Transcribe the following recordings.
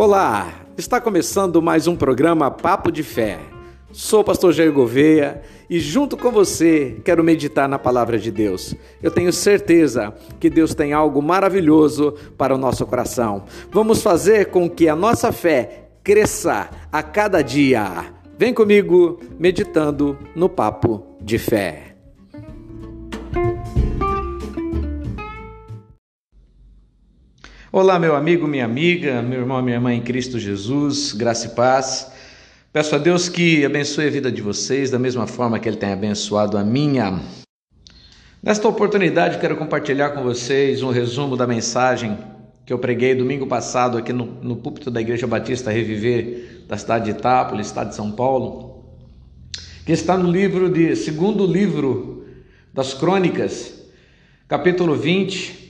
Olá, está começando mais um programa Papo de Fé. Sou o pastor Jair Gouveia e junto com você quero meditar na palavra de Deus. Eu tenho certeza que Deus tem algo maravilhoso para o nosso coração. Vamos fazer com que a nossa fé cresça a cada dia. Vem comigo meditando no Papo de Fé. Olá, meu amigo, minha amiga, meu irmão, minha irmã em Cristo Jesus, graça e paz. Peço a Deus que abençoe a vida de vocês da mesma forma que Ele tem abençoado a minha. Nesta oportunidade, quero compartilhar com vocês um resumo da mensagem que eu preguei domingo passado aqui no, no púlpito da Igreja Batista Reviver da cidade de Itápolis, estado de São Paulo, que está no livro de segundo livro das Crônicas, capítulo 20,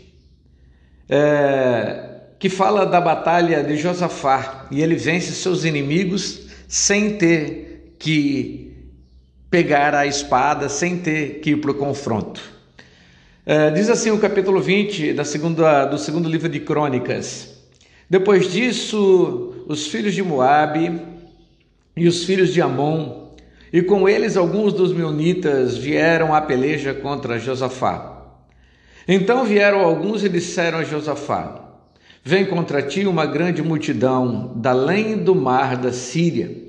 é, que fala da batalha de Josafá e ele vence seus inimigos sem ter que pegar a espada, sem ter que ir para o confronto. É, diz assim o capítulo 20 da segunda, do segundo livro de Crônicas. Depois disso, os filhos de Moabe e os filhos de Amon, e com eles alguns dos meunitas vieram à peleja contra Josafá. Então vieram alguns e disseram a Josafá: Vem contra ti uma grande multidão da além do mar da Síria.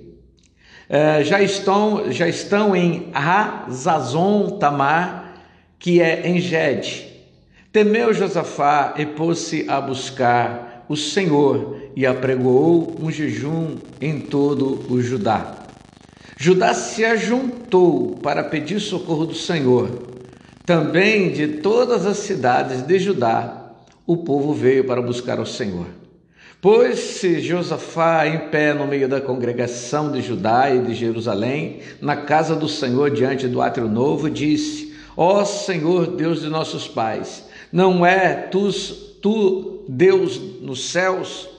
É, já, estão, já estão em Hazazon Tamar, que é em Gede. Temeu Josafá e pôs-se a buscar o Senhor e apregoou um jejum em todo o Judá. Judá se ajuntou para pedir socorro do Senhor também de todas as cidades de Judá, o povo veio para buscar o Senhor. Pôs-se Josafá em pé no meio da congregação de Judá e de Jerusalém, na casa do Senhor, diante do átrio novo, disse: Ó Senhor, Deus de nossos pais, não é tu, tu Deus nos céus?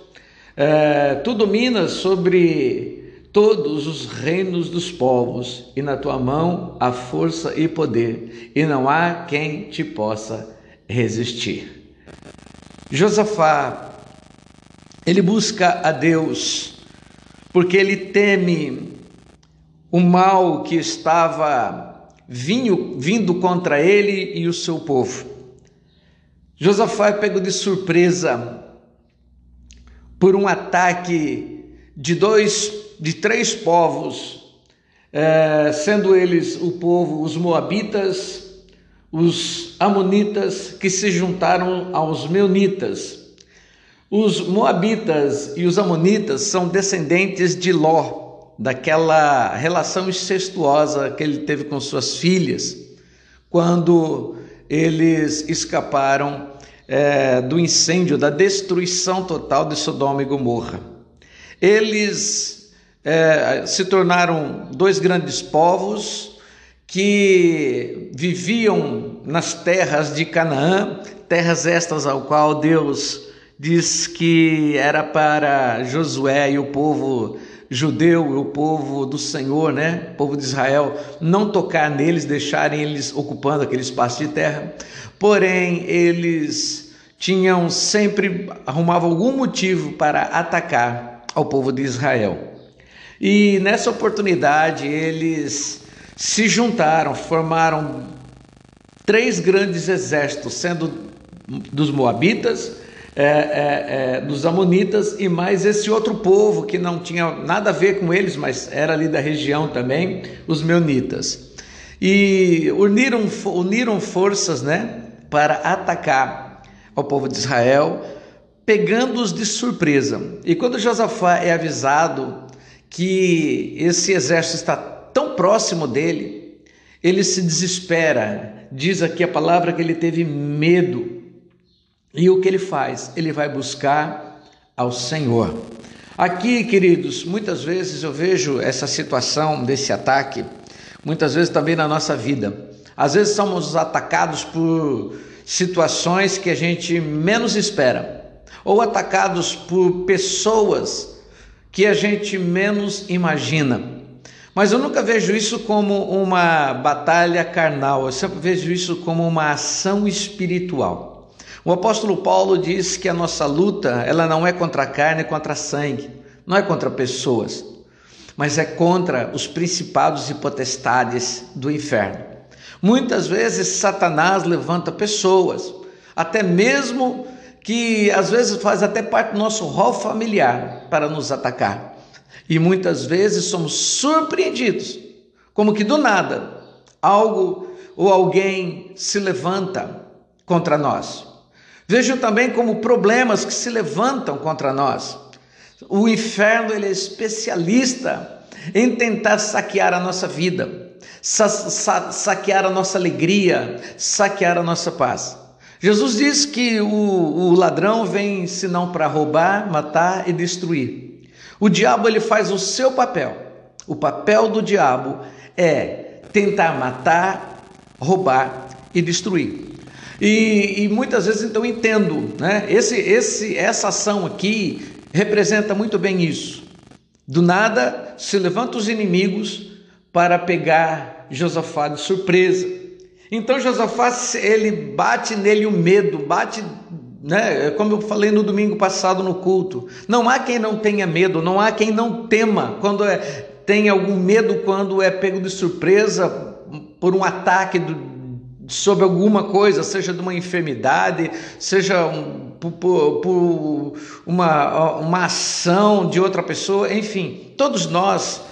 É, tu dominas sobre todos os reinos dos povos, e na tua mão há força e poder, e não há quem te possa resistir. Josafá, ele busca a Deus, porque ele teme o mal que estava vinho, vindo contra ele e o seu povo. Josafá é pego de surpresa por um ataque de dois de três povos, é, sendo eles o povo, os Moabitas, os Amonitas, que se juntaram aos Meunitas. Os Moabitas e os Amonitas são descendentes de Ló, daquela relação incestuosa que ele teve com suas filhas, quando eles escaparam é, do incêndio, da destruição total de Sodoma e Gomorra. Eles é, se tornaram dois grandes povos que viviam nas terras de Canaã, terras estas ao qual Deus diz que era para Josué e o povo judeu, o povo do Senhor, né, o povo de Israel, não tocar neles, deixarem eles ocupando aquele espaço de terra. Porém, eles tinham sempre arrumavam algum motivo para atacar ao povo de Israel. E nessa oportunidade eles se juntaram, formaram três grandes exércitos, sendo dos Moabitas, é, é, é, dos Amonitas e mais esse outro povo que não tinha nada a ver com eles, mas era ali da região também, os Meunitas. E uniram, uniram forças né, para atacar ao povo de Israel, pegando-os de surpresa. E quando Josafá é avisado que esse exército está tão próximo dele, ele se desespera. Diz aqui a palavra que ele teve medo. E o que ele faz? Ele vai buscar ao Senhor. Aqui, queridos, muitas vezes eu vejo essa situação desse ataque, muitas vezes também na nossa vida. Às vezes somos atacados por situações que a gente menos espera, ou atacados por pessoas que a gente menos imagina. Mas eu nunca vejo isso como uma batalha carnal, eu sempre vejo isso como uma ação espiritual. O apóstolo Paulo diz que a nossa luta, ela não é contra a carne, é contra sangue, não é contra pessoas, mas é contra os principados e potestades do inferno. Muitas vezes Satanás levanta pessoas, até mesmo que às vezes faz até parte do nosso rol familiar para nos atacar. E muitas vezes somos surpreendidos, como que do nada algo ou alguém se levanta contra nós. Vejo também como problemas que se levantam contra nós. O inferno ele é especialista em tentar saquear a nossa vida, sa sa saquear a nossa alegria, saquear a nossa paz. Jesus diz que o, o ladrão vem senão para roubar, matar e destruir. O diabo ele faz o seu papel. O papel do diabo é tentar matar, roubar e destruir. E, e muitas vezes então entendo, né? Esse, esse, essa ação aqui representa muito bem isso. Do nada se levantam os inimigos para pegar Josafá de surpresa. Então Josafá, ele bate nele o medo, bate, né, como eu falei no domingo passado no culto. Não há quem não tenha medo, não há quem não tema quando é, tem algum medo quando é pego de surpresa por um ataque do, sobre alguma coisa, seja de uma enfermidade, seja um, por, por, por uma, uma ação de outra pessoa, enfim, todos nós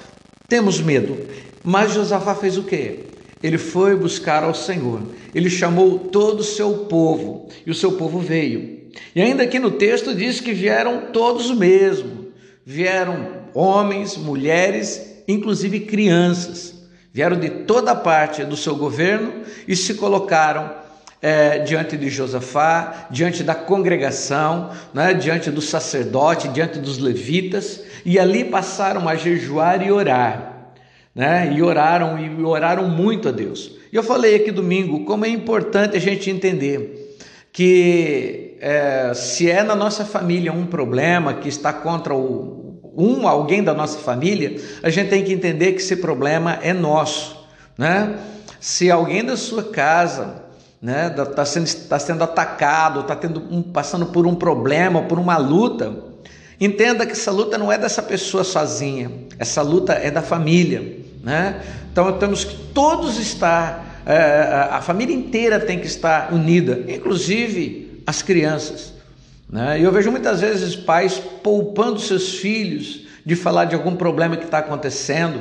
temos medo. Mas Josafá fez o quê? Ele foi buscar ao Senhor. Ele chamou todo o seu povo e o seu povo veio. E ainda aqui no texto diz que vieram todos mesmo. Vieram homens, mulheres, inclusive crianças. Vieram de toda parte do seu governo e se colocaram é, diante de Josafá, diante da congregação, né, diante do sacerdote, diante dos levitas, e ali passaram a jejuar e orar né? E oraram e oraram muito a Deus. E eu falei aqui domingo como é importante a gente entender que é, se é na nossa família um problema que está contra o, um alguém da nossa família, a gente tem que entender que esse problema é nosso, né? Se alguém da sua casa né, está sendo, tá sendo atacado, está um, passando por um problema, por uma luta, entenda que essa luta não é dessa pessoa sozinha, essa luta é da família. Né? Então temos que todos estar, é, a família inteira tem que estar unida, inclusive as crianças. Né? E eu vejo muitas vezes pais poupando seus filhos de falar de algum problema que está acontecendo,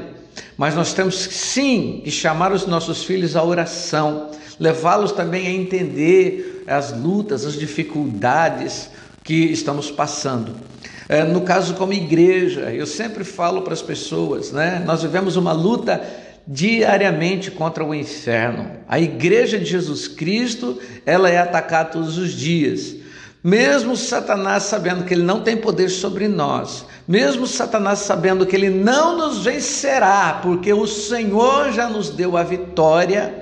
mas nós temos sim que chamar os nossos filhos à oração, levá-los também a entender as lutas, as dificuldades que estamos passando. É, no caso, como igreja, eu sempre falo para as pessoas, né? Nós vivemos uma luta diariamente contra o inferno. A igreja de Jesus Cristo, ela é atacada todos os dias. Mesmo Satanás sabendo que ele não tem poder sobre nós, mesmo Satanás sabendo que ele não nos vencerá, porque o Senhor já nos deu a vitória,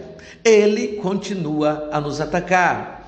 ele continua a nos atacar.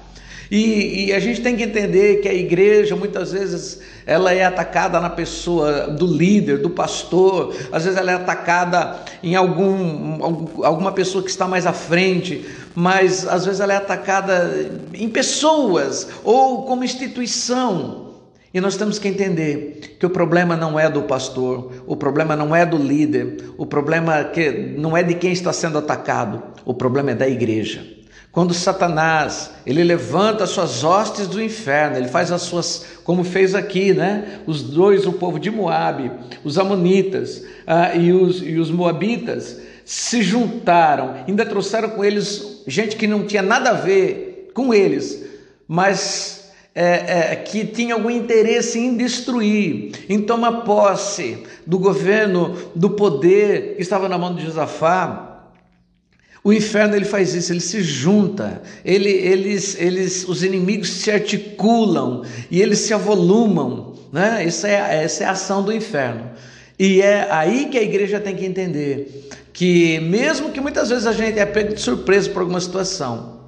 E, e, a gente tem que entender que a igreja muitas vezes ela é atacada na pessoa do líder, do pastor, às vezes ela é atacada em algum, alguma pessoa que está mais à frente, mas às vezes ela é atacada em pessoas ou como instituição. E nós temos que entender que o problema não é do pastor, o problema não é do líder, o problema que não é de quem está sendo atacado, o problema é da igreja. Quando Satanás, ele levanta as suas hostes do inferno, ele faz as suas, como fez aqui, né? Os dois, o povo de Moabe, os amonitas ah, e, os, e os moabitas, se juntaram, ainda trouxeram com eles gente que não tinha nada a ver com eles, mas é, é, que tinha algum interesse em destruir, em tomar posse do governo, do poder que estava na mão de Josafá. O inferno ele faz isso, ele se junta, ele, eles, eles, os inimigos se articulam e eles se avolumam, né? Essa é, essa é a ação do inferno. E é aí que a igreja tem que entender que, mesmo que muitas vezes a gente é pego de surpresa por alguma situação,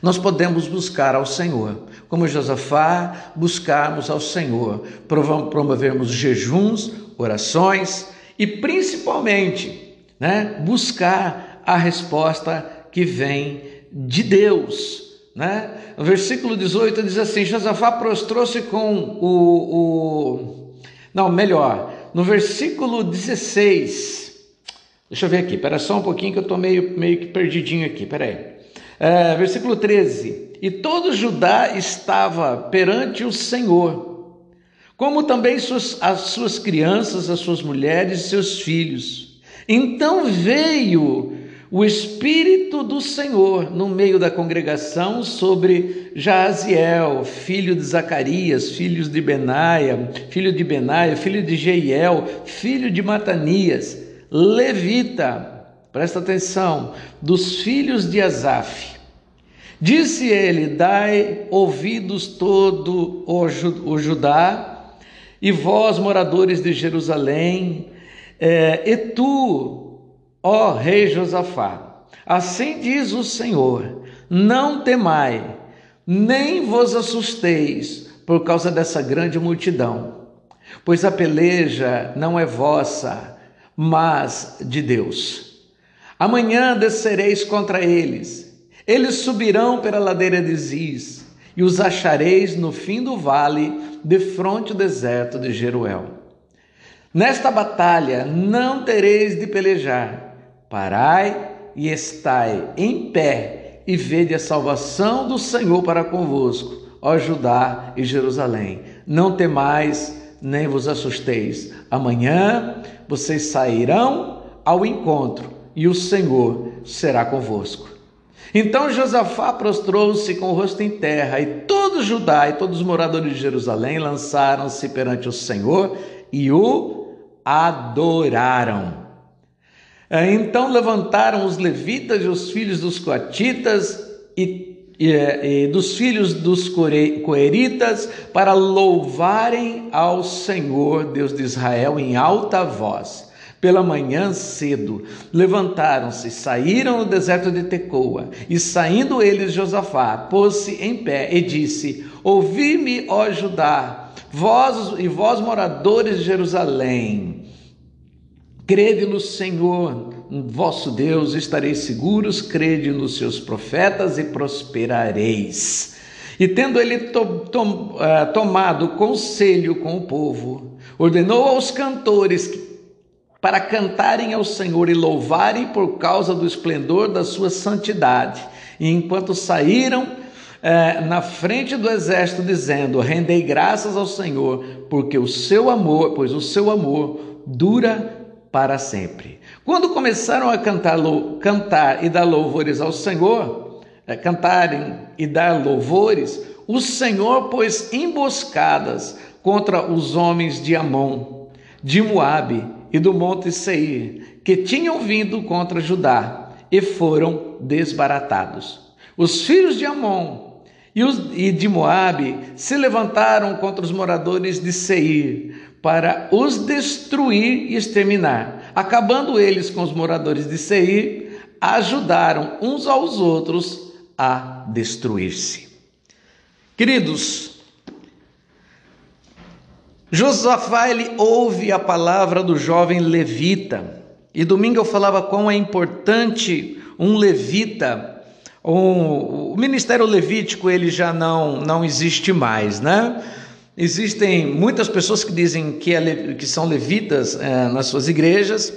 nós podemos buscar ao Senhor, como Josafá, buscarmos ao Senhor, promovermos jejuns, orações e principalmente né, buscar a resposta que vem de Deus, Né? No versículo 18 diz assim: Josafá prostrou-se com o, o. Não, melhor, no versículo 16. Deixa eu ver aqui, espera só um pouquinho que eu estou meio, meio que perdidinho aqui, peraí. É, versículo 13: E todo Judá estava perante o Senhor, como também suas, as suas crianças, as suas mulheres e seus filhos. Então veio o Espírito do Senhor no meio da congregação sobre Jaziel, filho de Zacarias, filho de Benaia, filho de Benaia, filho de Jeiel, filho de Matanias, levita, presta atenção, dos filhos de Asaf. Disse ele: Dai ouvidos todo o, Judá, e vós, moradores de Jerusalém, é, e tu, Ó rei Josafá, assim diz o Senhor: não temai, nem vos assusteis por causa dessa grande multidão, pois a peleja não é vossa, mas de Deus. Amanhã descereis contra eles, eles subirão pela ladeira de Ziz, e os achareis no fim do vale, de fronte ao deserto de Jeruel. Nesta batalha não tereis de pelejar, Parai e estai em pé e vede a salvação do Senhor para convosco, ó Judá e Jerusalém. Não temais, nem vos assusteis. Amanhã vocês sairão ao encontro e o Senhor será convosco. Então Josafá prostrou-se com o rosto em terra, e todo Judá e todos os moradores de Jerusalém lançaram-se perante o Senhor e o adoraram. É, então levantaram os levitas e os filhos dos coatitas e, e, e dos filhos dos coeritas para louvarem ao Senhor Deus de Israel em alta voz. Pela manhã cedo, levantaram-se, saíram no deserto de Tecoa, e saindo eles, Josafá pôs-se em pé e disse: Ouvi-me, ó Judá, vós e vós moradores de Jerusalém, Crede no Senhor, vosso Deus, estareis seguros, crede nos seus profetas e prosperareis. E tendo ele to, uh, tomado conselho com o povo, ordenou aos cantores que, para cantarem ao Senhor e louvarem por causa do esplendor da sua santidade. E enquanto saíram uh, na frente do exército, dizendo: Rendei graças ao Senhor, porque o seu amor, pois o seu amor dura para sempre. Quando começaram a cantar, cantar e dar louvores ao Senhor, é, cantarem e dar louvores, o Senhor pôs emboscadas contra os homens de Amon, de Moabe e do monte Seir, que tinham vindo contra Judá e foram desbaratados. Os filhos de Amon e, e de Moabe se levantaram contra os moradores de Seir para os destruir e exterminar. Acabando eles com os moradores de Seir, ajudaram uns aos outros a destruir-se. Queridos, Josafá ele ouve a palavra do jovem levita. E domingo eu falava quão é importante um levita. O ministério levítico ele já não não existe mais, né? Existem muitas pessoas que dizem que, é, que são levitas é, nas suas igrejas,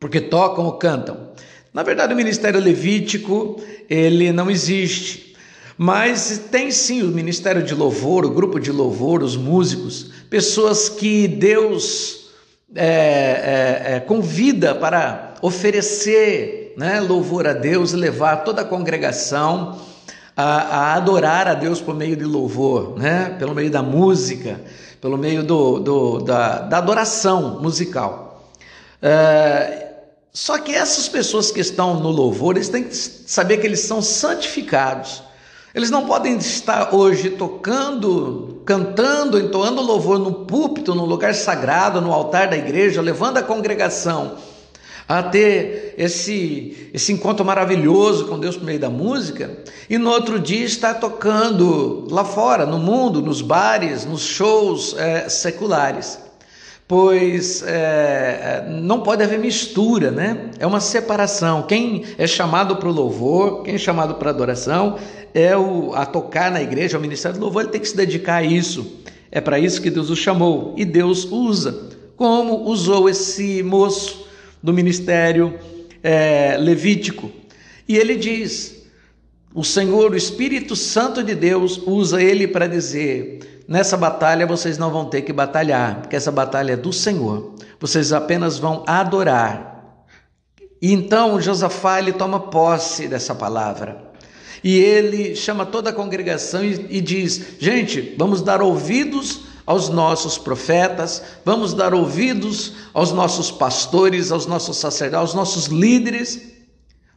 porque tocam ou cantam. Na verdade, o ministério levítico ele não existe, mas tem sim o ministério de louvor, o grupo de louvor, os músicos, pessoas que Deus é, convida para oferecer né, louvor a Deus levar toda a congregação a, a, adorar a Deus por meio de louvor, né? pelo meio da música, pelo meio do, do da, da, adoração musical. É, só que essas pessoas que estão no louvor, eles têm que saber que eles são santificados. Eles não podem estar hoje tocando, cantando, entoando louvor no púlpito, no lugar sagrado, no altar da igreja, levando a congregação a ter esse, esse encontro maravilhoso com Deus por meio da música, e no outro dia está tocando lá fora, no mundo, nos bares, nos shows é, seculares. pois é, não pode haver mistura, né? É uma separação. Quem é chamado para o louvor, quem é chamado para adoração, é o, a tocar na igreja, o ministério do louvor, ele tem que se dedicar a isso. É para isso que Deus o chamou e Deus usa, como usou esse moço do ministério é, levítico. E ele diz: o Senhor, o Espírito Santo de Deus, usa ele para dizer: nessa batalha vocês não vão ter que batalhar, porque essa batalha é do Senhor. Vocês apenas vão adorar. E então Josafá ele toma posse dessa palavra. E ele chama toda a congregação e, e diz: gente, vamos dar ouvidos aos nossos profetas, vamos dar ouvidos aos nossos pastores, aos nossos sacerdotes, aos nossos líderes,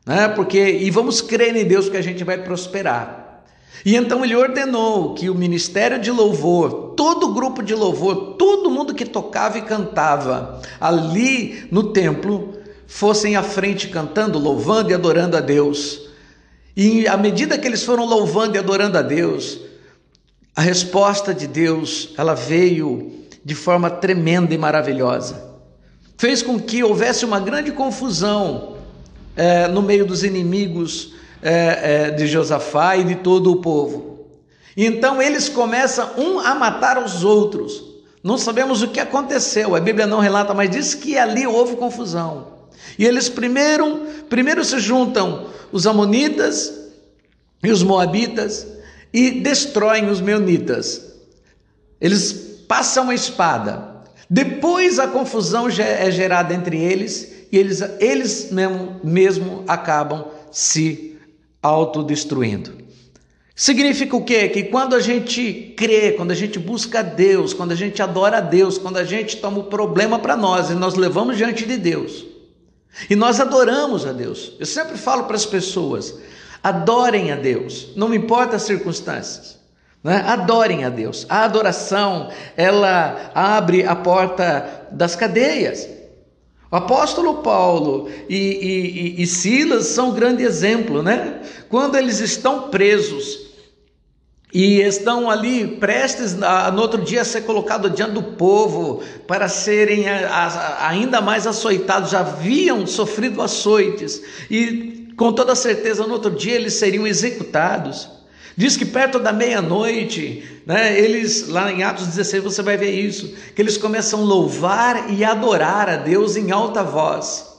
né? Porque e vamos crer em Deus que a gente vai prosperar. E então ele ordenou que o ministério de louvor, todo o grupo de louvor, todo mundo que tocava e cantava ali no templo, fossem à frente cantando, louvando e adorando a Deus. E à medida que eles foram louvando e adorando a Deus, a resposta de Deus, ela veio de forma tremenda e maravilhosa. Fez com que houvesse uma grande confusão é, no meio dos inimigos é, é, de Josafá e de todo o povo. Então eles começam um a matar os outros. Não sabemos o que aconteceu, a Bíblia não relata, mas diz que ali houve confusão. E eles primeiro, primeiro se juntam os amonitas e os moabitas, e destroem os meunitas. Eles passam a espada. Depois a confusão é gerada entre eles e eles, eles mesmo, mesmo acabam se autodestruindo. Significa o quê? Que quando a gente crê, quando a gente busca Deus, quando a gente adora a Deus, quando a gente toma o problema para nós e nós levamos diante de Deus, e nós adoramos a Deus. Eu sempre falo para as pessoas: Adorem a Deus, não importa as circunstâncias. Né? Adorem a Deus. A adoração, ela abre a porta das cadeias. O apóstolo Paulo e, e, e Silas são um grande exemplo, né? Quando eles estão presos e estão ali prestes a, no outro dia a ser colocados diante do povo para serem a, a, ainda mais açoitados, já haviam sofrido açoites e com toda certeza no outro dia eles seriam executados. Diz que perto da meia-noite, né, eles, lá em Atos 16 você vai ver isso, que eles começam a louvar e adorar a Deus em alta voz.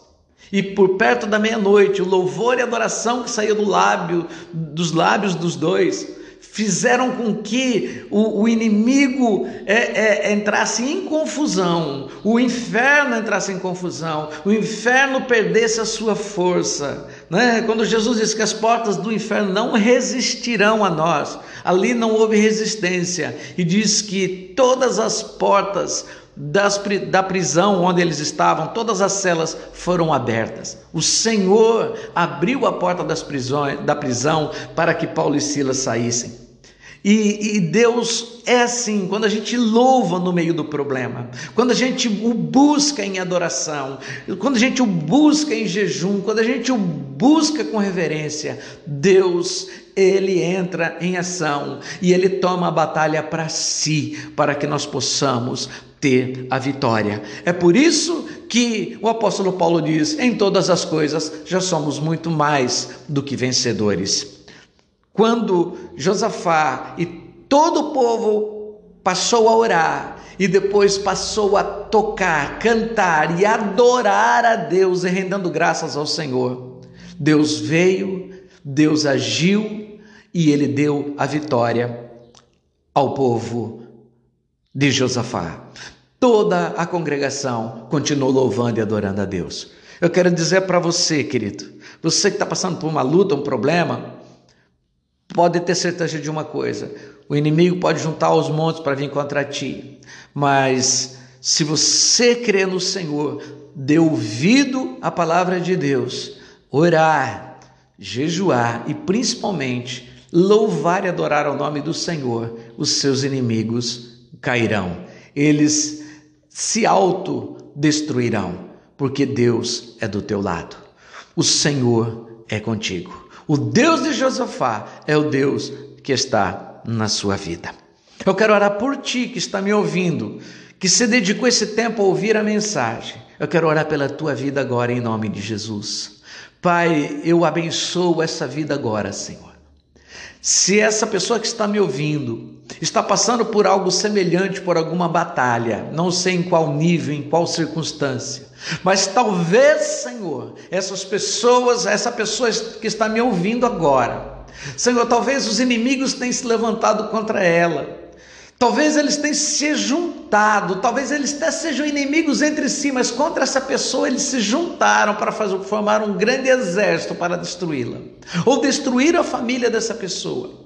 E por perto da meia-noite, o louvor e adoração que saiu do lábio, dos lábios dos dois, fizeram com que o, o inimigo é, é, entrasse em confusão, o inferno entrasse em confusão, o inferno perdesse a sua força. Né? Quando Jesus disse que as portas do inferno não resistirão a nós, ali não houve resistência, e diz que todas as portas das, da prisão onde eles estavam, todas as celas foram abertas. O Senhor abriu a porta das prisões, da prisão para que Paulo e Silas saíssem. E, e, Deus é assim, quando a gente louva no meio do problema, quando a gente o busca em adoração, quando a gente o busca em jejum, quando a gente o busca com reverência, Deus, ele entra em ação e ele toma a batalha para si, para que nós possamos ter a vitória. É por isso que o apóstolo Paulo diz: em todas as coisas já somos muito mais do que vencedores. Quando Josafá e todo o povo passou a orar e depois passou a tocar, cantar e adorar a Deus e rendendo graças ao Senhor, Deus veio, Deus agiu e ele deu a vitória ao povo de Josafá. Toda a congregação continuou louvando e adorando a Deus. Eu quero dizer para você, querido, você que está passando por uma luta, um problema, pode ter certeza de uma coisa: o inimigo pode juntar os montes para vir contra ti, mas se você crer no Senhor, dê ouvido à palavra de Deus, orar, jejuar e principalmente louvar e adorar ao nome do Senhor, os seus inimigos cairão. Eles se autodestruirão, porque Deus é do teu lado. O Senhor é contigo. O Deus de Josafá é o Deus que está na sua vida. Eu quero orar por ti que está me ouvindo, que se dedicou esse tempo a ouvir a mensagem. Eu quero orar pela tua vida agora em nome de Jesus. Pai, eu abençoo essa vida agora, Senhor. Se essa pessoa que está me ouvindo está passando por algo semelhante, por alguma batalha, não sei em qual nível, em qual circunstância, mas talvez, Senhor, essas pessoas, essa pessoa que está me ouvindo agora, Senhor, talvez os inimigos tenham se levantado contra ela. Talvez eles tenham se juntado, talvez eles até sejam inimigos entre si, mas contra essa pessoa eles se juntaram para fazer, formar um grande exército para destruí-la, ou destruir a família dessa pessoa.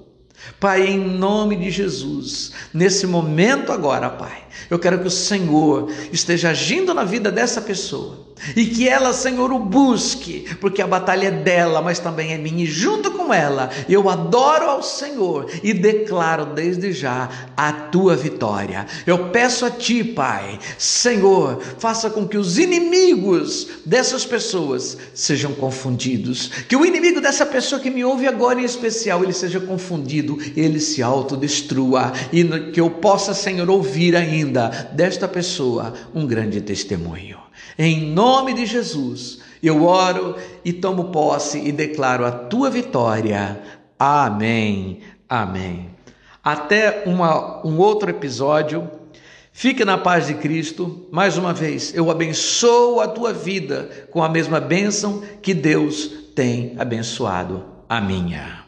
Pai, em nome de Jesus, nesse momento agora, Pai, eu quero que o Senhor esteja agindo na vida dessa pessoa e que ela, Senhor, o busque, porque a batalha é dela, mas também é minha, e junto com ela eu adoro ao Senhor e declaro desde já a tua vitória. Eu peço a ti, Pai, Senhor, faça com que os inimigos dessas pessoas sejam confundidos, que o inimigo dessa pessoa que me ouve agora em especial, ele seja confundido, ele se autodestrua e que eu possa, Senhor, ouvir ainda desta pessoa um grande testemunho. Em nome de Jesus, eu oro e tomo posse e declaro a tua vitória. Amém. Amém. Até uma, um outro episódio. Fique na paz de Cristo. Mais uma vez, eu abençoo a tua vida com a mesma bênção que Deus tem abençoado a minha.